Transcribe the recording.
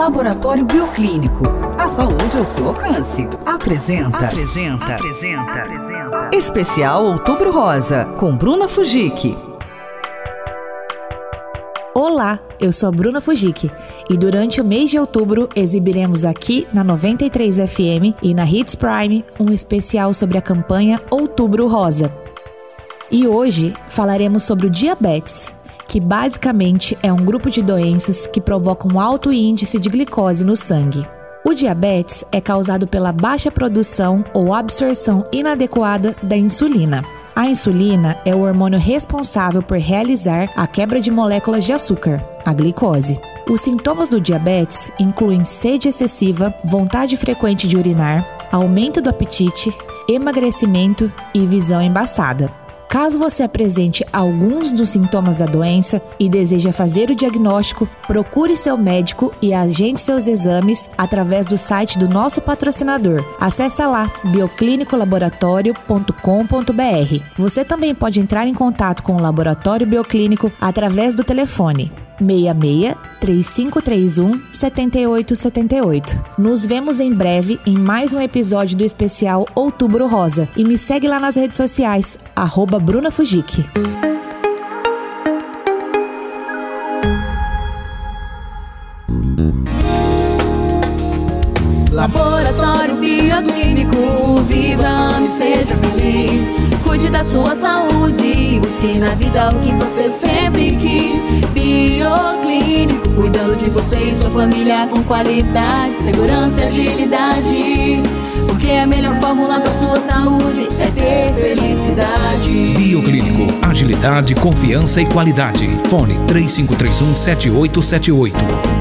Laboratório Bioclínico. A saúde ao seu alcance. Apresenta. Apresenta. Apresenta. Apresenta. Especial Outubro Rosa, com Bruna Fujik. Olá, eu sou Bruna Fujik e durante o mês de outubro exibiremos aqui na 93 FM e na Hits Prime um especial sobre a campanha Outubro Rosa. E hoje falaremos sobre o diabetes, que basicamente é um grupo de doenças que provocam um alto índice de glicose no sangue. O diabetes é causado pela baixa produção ou absorção inadequada da insulina. A insulina é o hormônio responsável por realizar a quebra de moléculas de açúcar, a glicose. Os sintomas do diabetes incluem sede excessiva, vontade frequente de urinar, aumento do apetite, emagrecimento e visão embaçada. Caso você apresente alguns dos sintomas da doença e deseja fazer o diagnóstico, procure seu médico e agende seus exames através do site do nosso patrocinador. Acesse lá bioclinicolaboratório.com.br. Você também pode entrar em contato com o Laboratório Bioclínico através do telefone 66 3531 7878. Nos vemos em breve em mais um episódio do especial Outubro Rosa e me segue lá nas redes sociais, arroba Bruna Fujik. Laboratório Bioclínico, viva e seja feliz. Cuide da sua saúde, busque na vida o que você sempre quis. Cuidando de você e sua família com qualidade, segurança e agilidade. Porque a melhor fórmula para sua saúde é ter felicidade. Bioclínico, agilidade, confiança e qualidade. Fone 3531 7878.